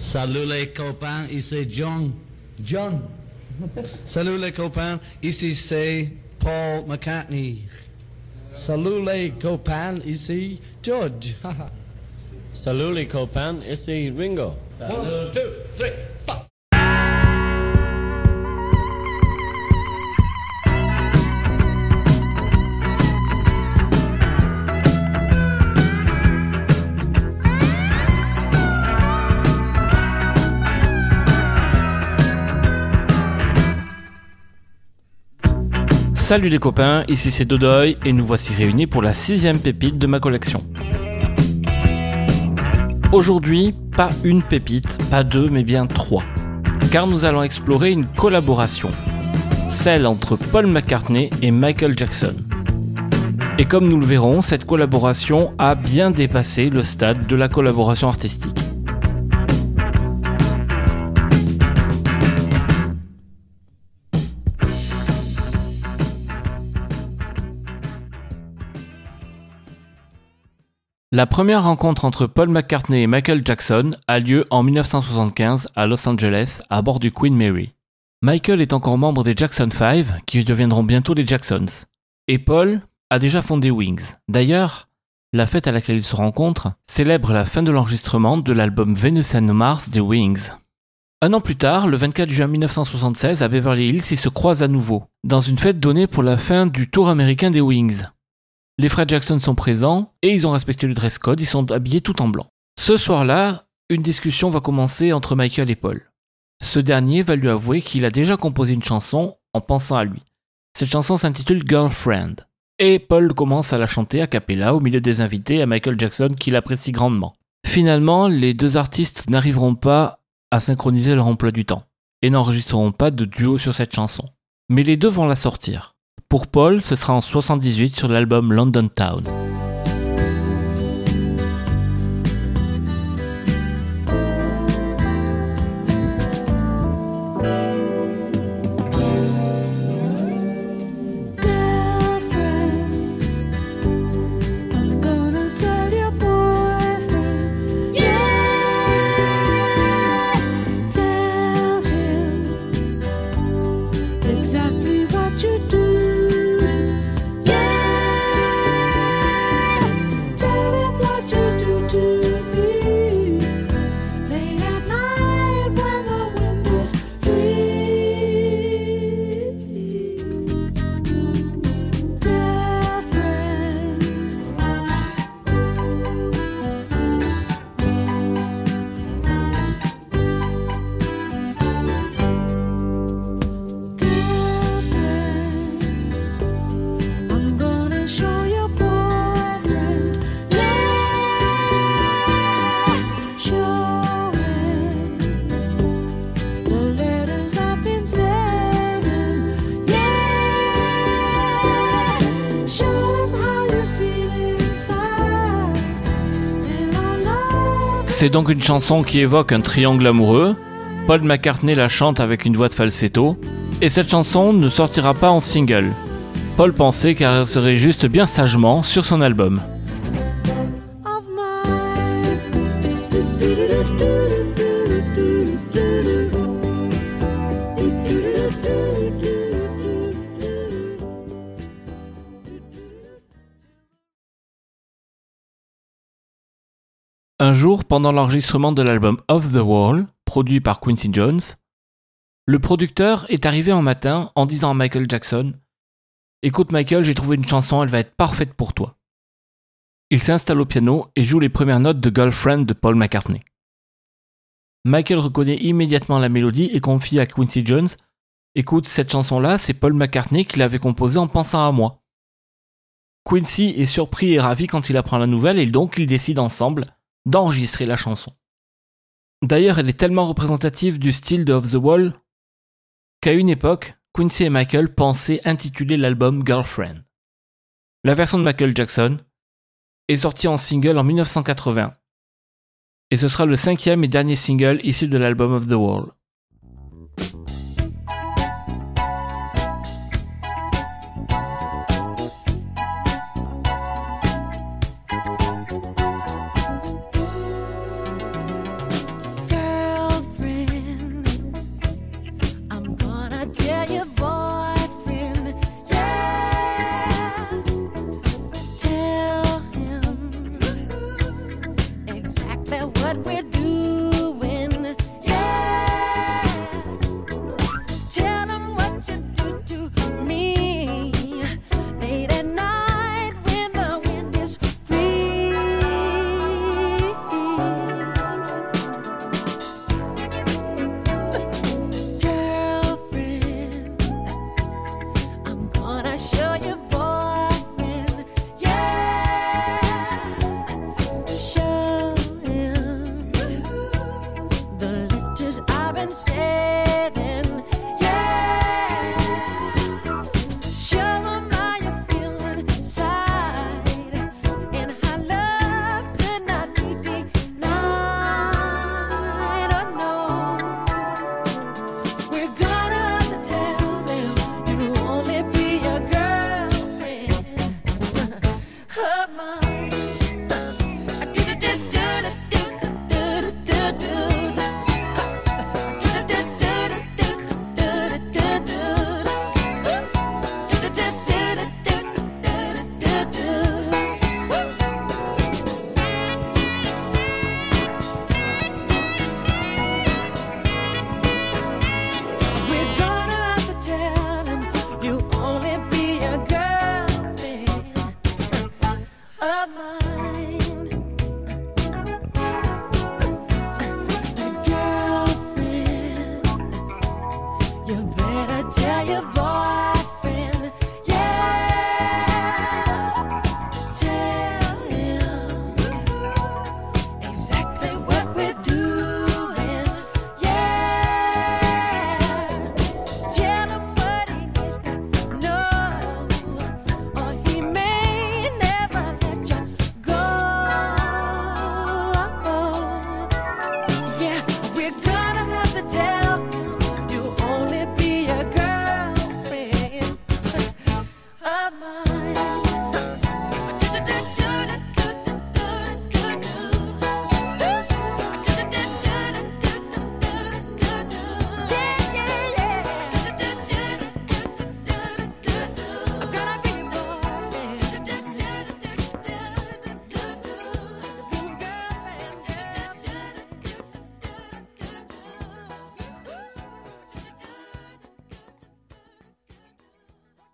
Salut les copains, ici John. John. Salut les copains, ici c'est Paul McCartney. Salut les copains, ici George. Salut les copains, ici Ringo. One, two, three, Salut les copains, ici c'est Dodoy et nous voici réunis pour la sixième pépite de ma collection. Aujourd'hui, pas une pépite, pas deux, mais bien trois. Car nous allons explorer une collaboration. Celle entre Paul McCartney et Michael Jackson. Et comme nous le verrons, cette collaboration a bien dépassé le stade de la collaboration artistique. La première rencontre entre Paul McCartney et Michael Jackson a lieu en 1975 à Los Angeles à bord du Queen Mary. Michael est encore membre des Jackson 5 qui deviendront bientôt les Jacksons. Et Paul a déjà fondé Wings. D'ailleurs, la fête à laquelle ils se rencontrent célèbre la fin de l'enregistrement de l'album Venus and Mars des Wings. Un an plus tard, le 24 juin 1976 à Beverly Hills, ils se croisent à nouveau, dans une fête donnée pour la fin du tour américain des Wings. Les frères Jackson sont présents et ils ont respecté le dress code, ils sont habillés tout en blanc. Ce soir-là, une discussion va commencer entre Michael et Paul. Ce dernier va lui avouer qu'il a déjà composé une chanson en pensant à lui. Cette chanson s'intitule Girlfriend. Et Paul commence à la chanter a cappella au milieu des invités à Michael Jackson qui l'apprécie grandement. Finalement, les deux artistes n'arriveront pas à synchroniser leur emploi du temps et n'enregistreront pas de duo sur cette chanson. Mais les deux vont la sortir. Pour Paul, ce sera en 78 sur l'album London Town. C'est donc une chanson qui évoque un triangle amoureux. Paul McCartney la chante avec une voix de falsetto. Et cette chanson ne sortira pas en single. Paul pensait qu'elle serait juste bien sagement sur son album. Jour, pendant l'enregistrement de l'album Off the Wall, produit par Quincy Jones, le producteur est arrivé un matin en disant à Michael Jackson Écoute Michael, j'ai trouvé une chanson, elle va être parfaite pour toi. Il s'installe au piano et joue les premières notes de Girlfriend de Paul McCartney. Michael reconnaît immédiatement la mélodie et confie à Quincy Jones Écoute, cette chanson-là, c'est Paul McCartney qui l'avait composée en pensant à moi. Quincy est surpris et ravi quand il apprend la nouvelle et donc ils décident ensemble d'enregistrer la chanson. D'ailleurs, elle est tellement représentative du style de Off the Wall qu'à une époque, Quincy et Michael pensaient intituler l'album Girlfriend. La version de Michael Jackson est sortie en single en 1980 et ce sera le cinquième et dernier single issu de l'album Of the Wall.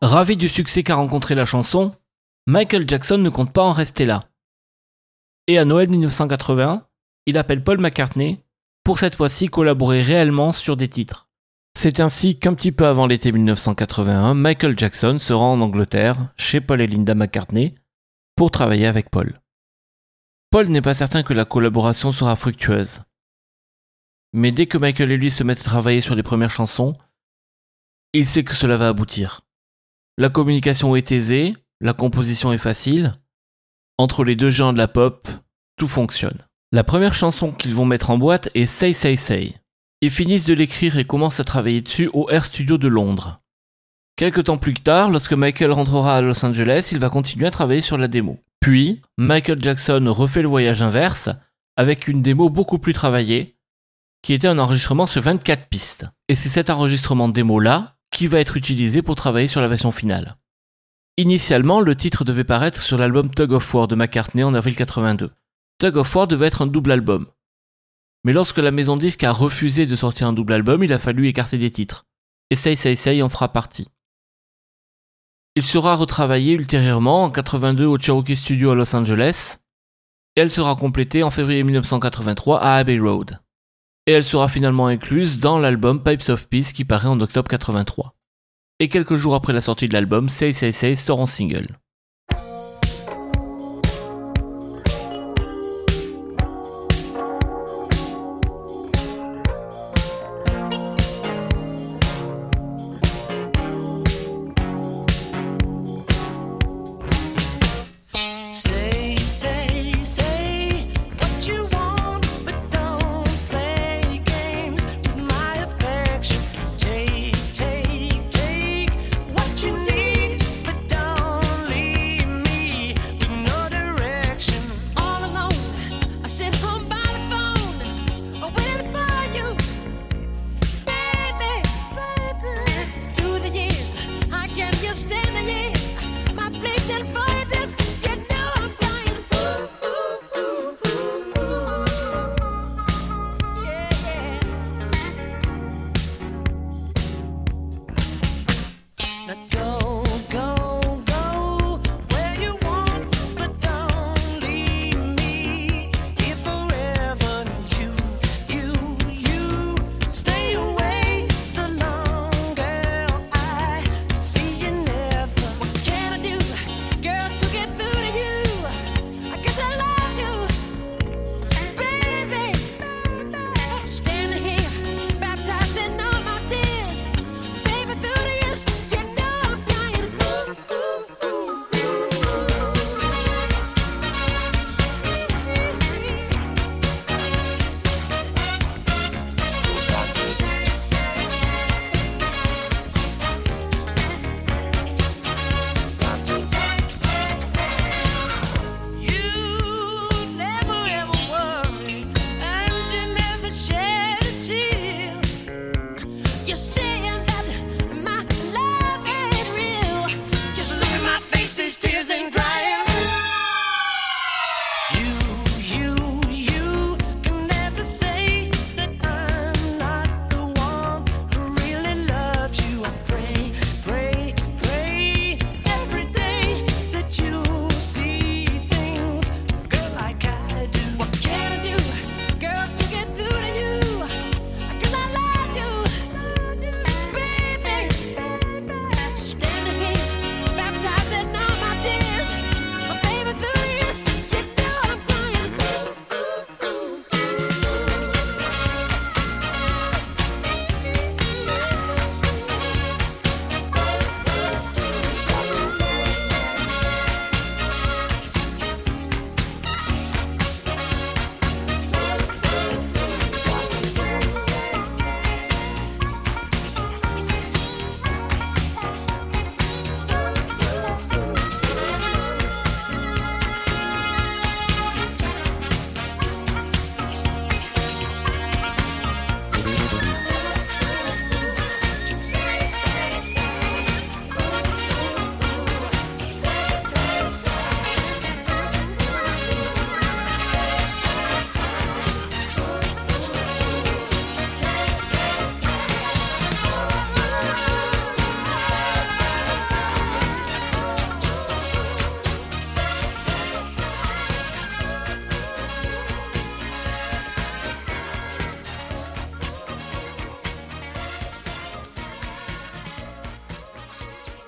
Ravi du succès qu'a rencontré la chanson, Michael Jackson ne compte pas en rester là. Et à Noël 1981, il appelle Paul McCartney pour cette fois-ci collaborer réellement sur des titres. C'est ainsi qu'un petit peu avant l'été 1981, Michael Jackson se rend en Angleterre, chez Paul et Linda McCartney, pour travailler avec Paul. Paul n'est pas certain que la collaboration sera fructueuse. Mais dès que Michael et lui se mettent à travailler sur les premières chansons, il sait que cela va aboutir. La communication est aisée, la composition est facile. Entre les deux géants de la pop, tout fonctionne. La première chanson qu'ils vont mettre en boîte est Say Say Say. Ils finissent de l'écrire et commencent à travailler dessus au Air Studio de Londres. Quelque temps plus tard, lorsque Michael rentrera à Los Angeles, il va continuer à travailler sur la démo. Puis, Michael Jackson refait le voyage inverse avec une démo beaucoup plus travaillée, qui était un enregistrement sur 24 pistes. Et c'est cet enregistrement démo-là qui va être utilisé pour travailler sur la version finale. Initialement, le titre devait paraître sur l'album Tug of War de McCartney en avril 82. Tug of War devait être un double album. Mais lorsque la maison disque a refusé de sortir un double album, il a fallu écarter des titres. Et Say Say Say en fera partie. Il sera retravaillé ultérieurement en 82 au Cherokee Studio à Los Angeles, et elle sera complétée en février 1983 à Abbey Road. Et elle sera finalement incluse dans l'album Pipes of Peace qui paraît en octobre 83. Et quelques jours après la sortie de l'album, Say Say Say sort en single.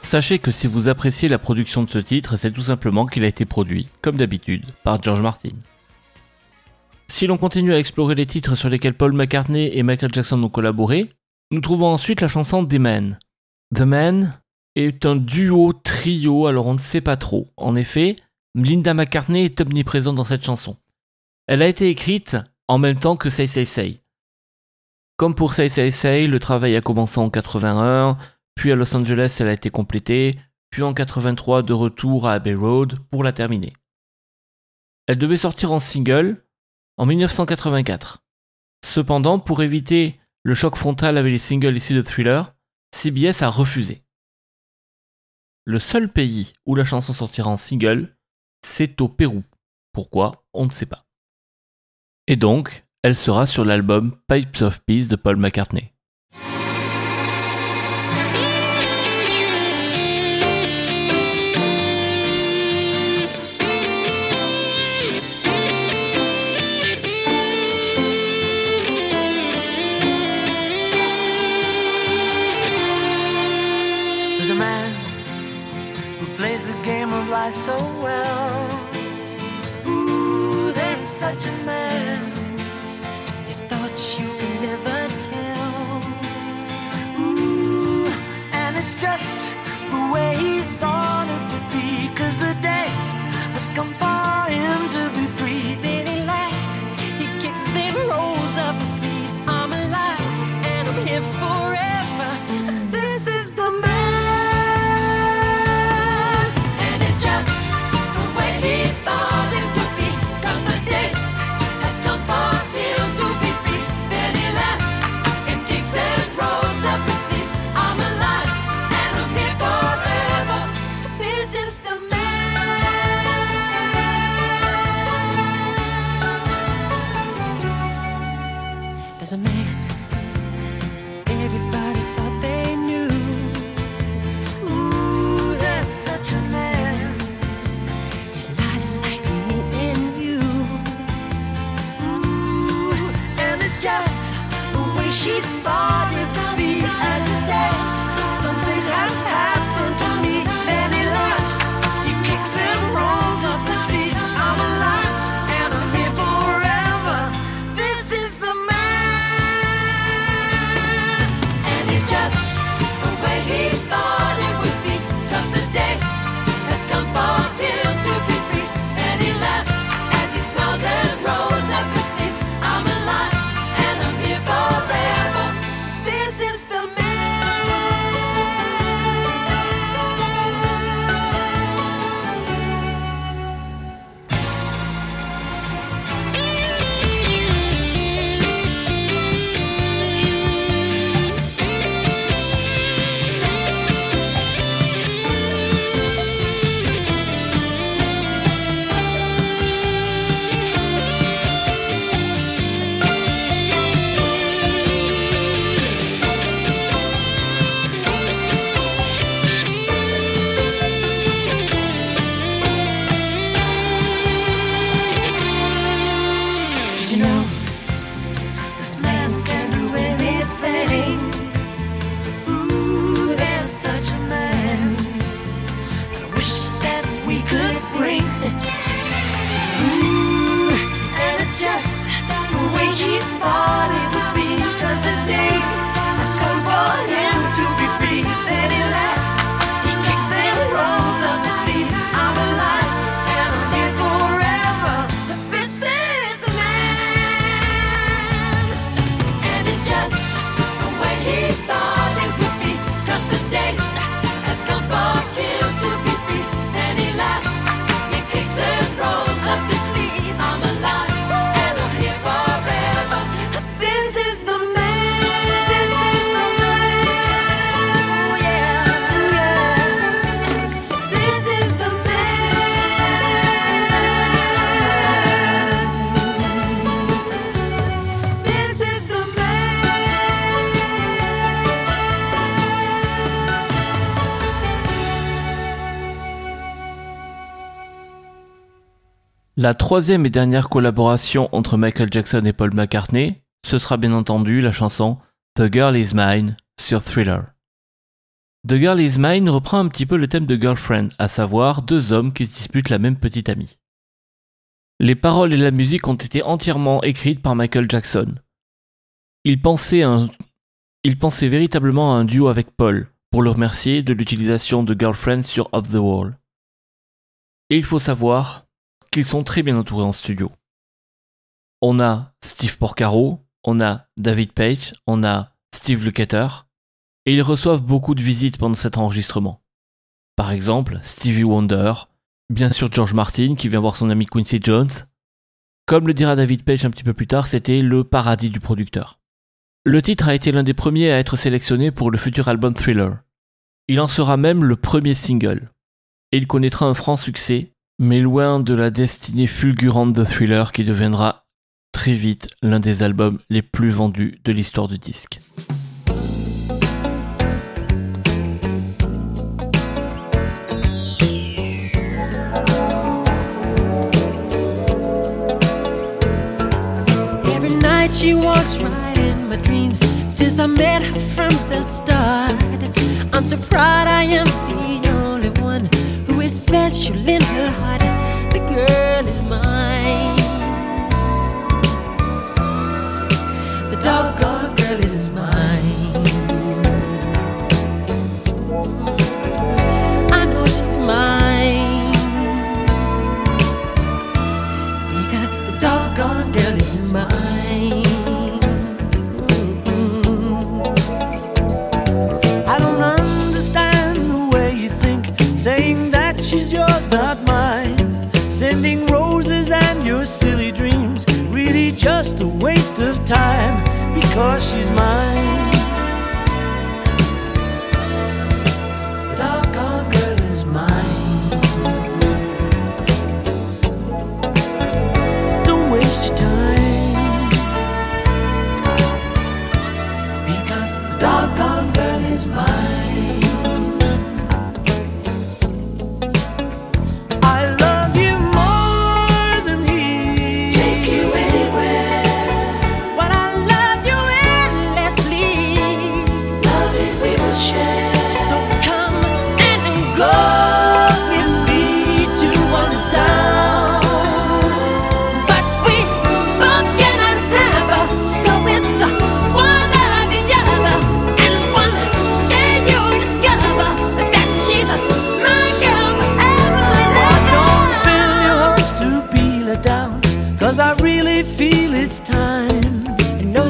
Sachez que si vous appréciez la production de ce titre, c'est tout simplement qu'il a été produit, comme d'habitude, par George Martin. Si l'on continue à explorer les titres sur lesquels Paul McCartney et Michael Jackson ont collaboré, nous trouvons ensuite la chanson The Man. The Man est un duo, trio, alors on ne sait pas trop. En effet, Linda McCartney est omniprésente dans cette chanson. Elle a été écrite en même temps que Say Say Say. Comme pour Say Say Say, le travail a commencé en 81, puis à Los Angeles elle a été complétée, puis en 83 de retour à Abbey Road pour la terminer. Elle devait sortir en single en 1984. Cependant, pour éviter le choc frontal avec les singles issus de Thriller, CBS a refusé. Le seul pays où la chanson sortira en single, c'est au Pérou. Pourquoi? On ne sait pas. Et donc, elle sera sur l'album Pipes of Peace de Paul McCartney. Life so well. Ooh, there's such a man. His thoughts you can never tell. Ooh, and it's just the way La troisième et dernière collaboration entre Michael Jackson et Paul McCartney, ce sera bien entendu la chanson The Girl Is Mine sur Thriller. The Girl Is Mine reprend un petit peu le thème de Girlfriend, à savoir deux hommes qui se disputent la même petite amie. Les paroles et la musique ont été entièrement écrites par Michael Jackson. Il pensait, véritablement à un duo avec Paul, pour le remercier de l'utilisation de Girlfriend sur Off the Wall. Et il faut savoir sont très bien entourés en studio. On a Steve Porcaro, on a David Page, on a Steve Lukather, et ils reçoivent beaucoup de visites pendant cet enregistrement. Par exemple, Stevie Wonder, bien sûr George Martin qui vient voir son ami Quincy Jones. Comme le dira David Page un petit peu plus tard, c'était le paradis du producteur. Le titre a été l'un des premiers à être sélectionné pour le futur album Thriller. Il en sera même le premier single. Et il connaîtra un franc succès, mais loin de la destinée fulgurante de Thriller qui deviendra très vite l'un des albums les plus vendus de l'histoire du disque. Is special in her heart. The girl is mine. The doggone of time because she's mine.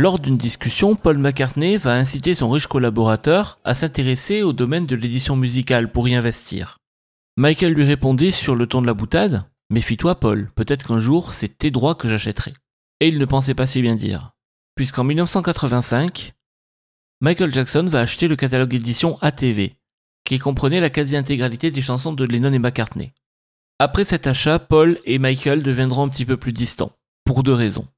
Lors d'une discussion, Paul McCartney va inciter son riche collaborateur à s'intéresser au domaine de l'édition musicale pour y investir. Michael lui répondit sur le ton de la boutade Méfie-toi, Paul, peut-être qu'un jour c'est tes droits que j'achèterai. Et il ne pensait pas si bien dire, puisqu'en 1985, Michael Jackson va acheter le catalogue édition ATV, qui comprenait la quasi-intégralité des chansons de Lennon et McCartney. Après cet achat, Paul et Michael deviendront un petit peu plus distants, pour deux raisons.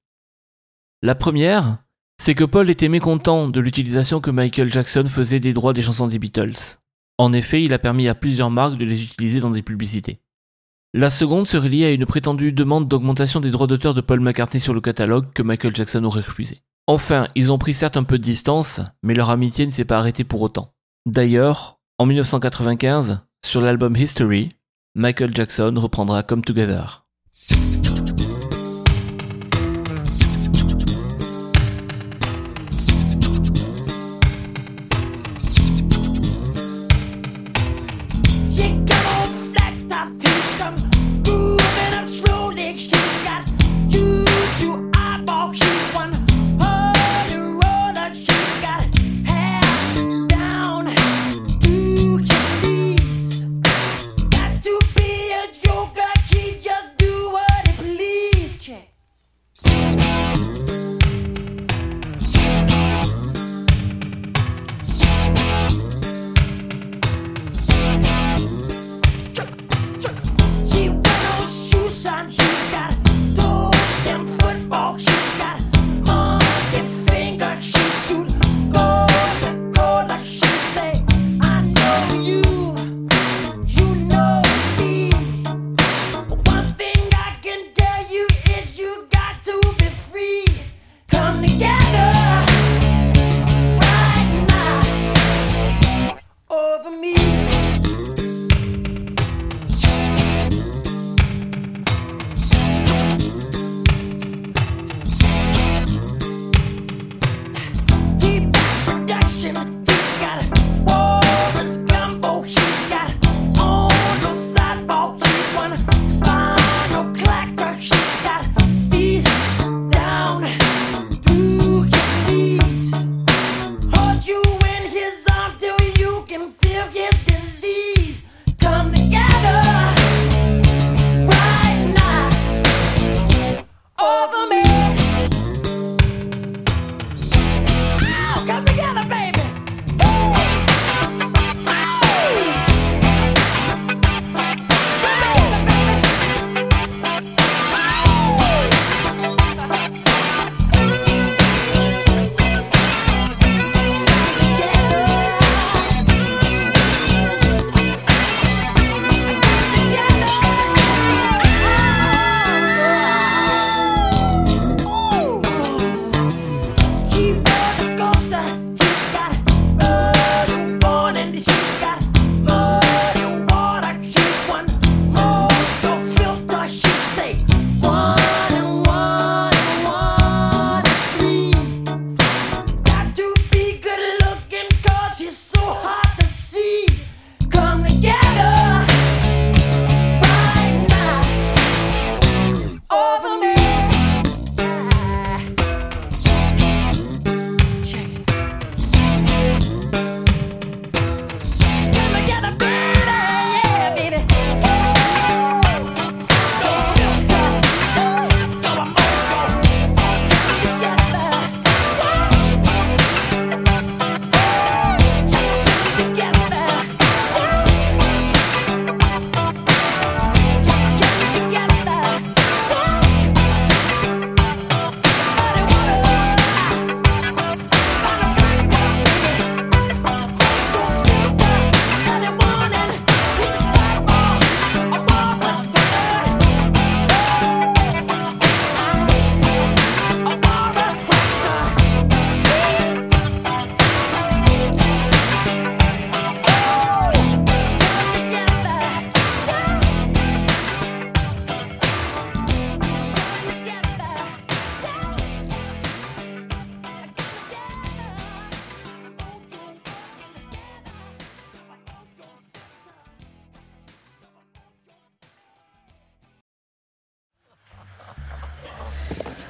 La première, c'est que Paul était mécontent de l'utilisation que Michael Jackson faisait des droits des chansons des Beatles. En effet, il a permis à plusieurs marques de les utiliser dans des publicités. La seconde serait liée à une prétendue demande d'augmentation des droits d'auteur de Paul McCartney sur le catalogue que Michael Jackson aurait refusé. Enfin, ils ont pris certes un peu de distance, mais leur amitié ne s'est pas arrêtée pour autant. D'ailleurs, en 1995, sur l'album History, Michael Jackson reprendra Come Together.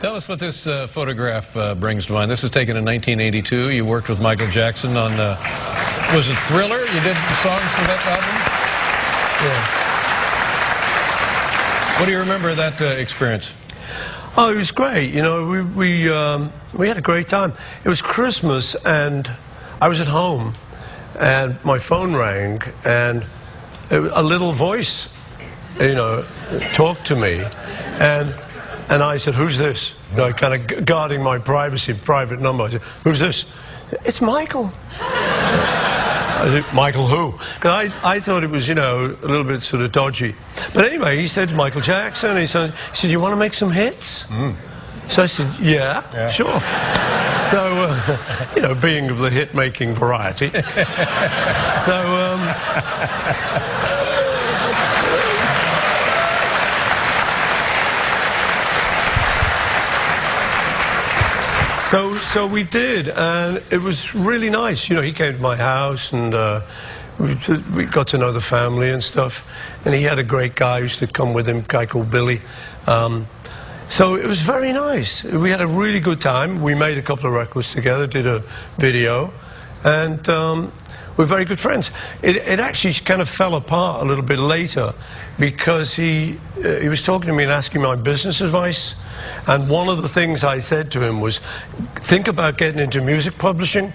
Tell us what this uh, photograph uh, brings to mind. This was taken in 1982. You worked with Michael Jackson on, uh, was it Thriller? You did the songs for that album? Yeah. What do you remember of that uh, experience? Oh, it was great. You know, we we um, we had a great time. It was Christmas, and I was at home, and my phone rang, and it- a little voice, you know, talked to me, and and I said, "Who's this?" you know, kind of guarding my privacy, private number. I said, Who's this? It's Michael. I said, Michael who? 'Cause I, I thought it was, you know, a little bit sort of dodgy. But anyway, he said Michael Jackson. He said, he said you want to make some hits? So I said, yeah, sure. So, uh, you know, being of the hit-making variety. so, um, So, so we did, and it was really nice. You know, he came to my house, and uh, we, we got to know the family and stuff. And he had a great guy who used to come with him, a guy called Billy. Um, so it was very nice. We had a really good time. We made a couple of records together, did a video, and um, we're very good friends. It, it actually kind of fell apart a little bit later because he, uh, he was talking to me and asking my business advice. And one of the things I said to him was, think about getting into music publishing.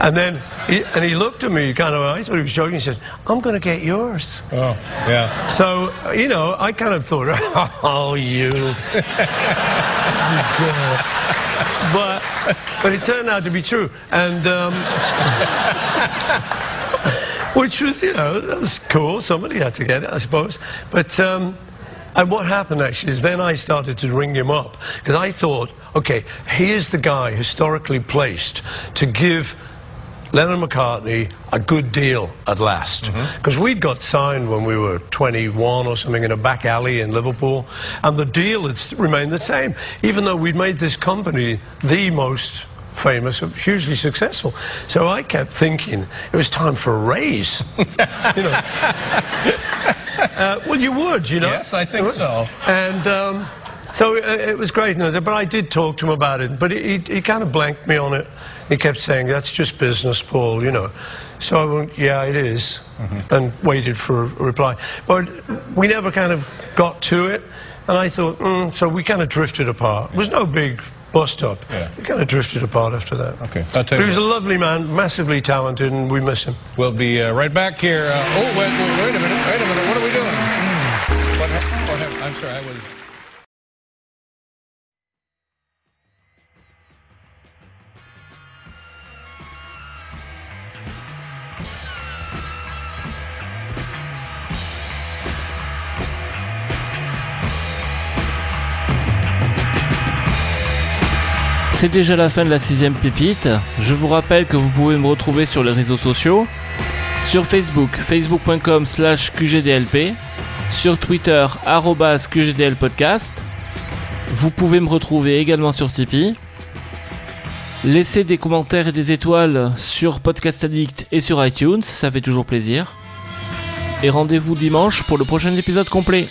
And then, he, and he looked at me kind of, I thought he was joking. He said, I'm going to get yours. Oh, yeah. So, you know, I kind of thought, oh, you. but, but it turned out to be true. And, um, which was, you know, that was cool. Somebody had to get it, I suppose. But, um, and what happened actually is then I started to ring him up because I thought, okay, here's the guy historically placed to give Lennon McCartney a good deal at last. Mm-hmm. Because we'd got signed when we were 21 or something in a back alley in Liverpool, and the deal had remained the same, even though we'd made this company the most famous, hugely successful. So I kept thinking it was time for a raise. you know. Uh, well, you would, you know. Yes, I think so. And um, so it, it was great. But I did talk to him about it. But he, he kind of blanked me on it. He kept saying, "That's just business, Paul," you know. So I went, "Yeah, it is," and waited for a reply. But we never kind of got to it. And I thought, mm, so we kind of drifted apart. It was no big bust up. Yeah. We kind of drifted apart after that. Okay, I'll tell But he you was a lovely man, massively talented, and we miss him. We'll be uh, right back here. Uh, oh, wait, wait, wait a minute. Wait a minute. What are we doing? What what I'm sorry. I was. C'est déjà la fin de la sixième pépite. Je vous rappelle que vous pouvez me retrouver sur les réseaux sociaux. Sur Facebook, facebook.com slash QGDLP. Sur Twitter, arrobas QGDLpodcast. Vous pouvez me retrouver également sur Tipeee. Laissez des commentaires et des étoiles sur Podcast Addict et sur iTunes, ça fait toujours plaisir. Et rendez-vous dimanche pour le prochain épisode complet.